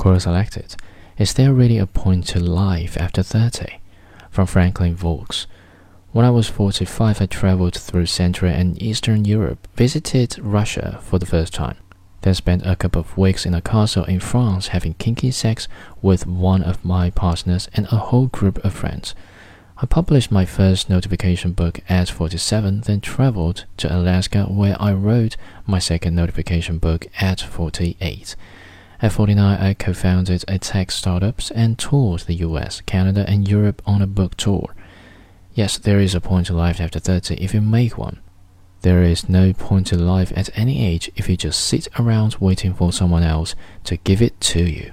Quote selected Is there really a point to life after 30? From Franklin Veaux. When I was 45, I traveled through Central and Eastern Europe, visited Russia for the first time, then spent a couple of weeks in a castle in France having kinky sex with one of my partners and a whole group of friends. I published my first notification book at 47, then traveled to Alaska where I wrote my second notification book at 48. At 49, uh, I co founded a uh, tech startup and toured the US, Canada, and Europe on a book tour. Yes, there is a point to life after 30 if you make one. There is no point to life at any age if you just sit around waiting for someone else to give it to you.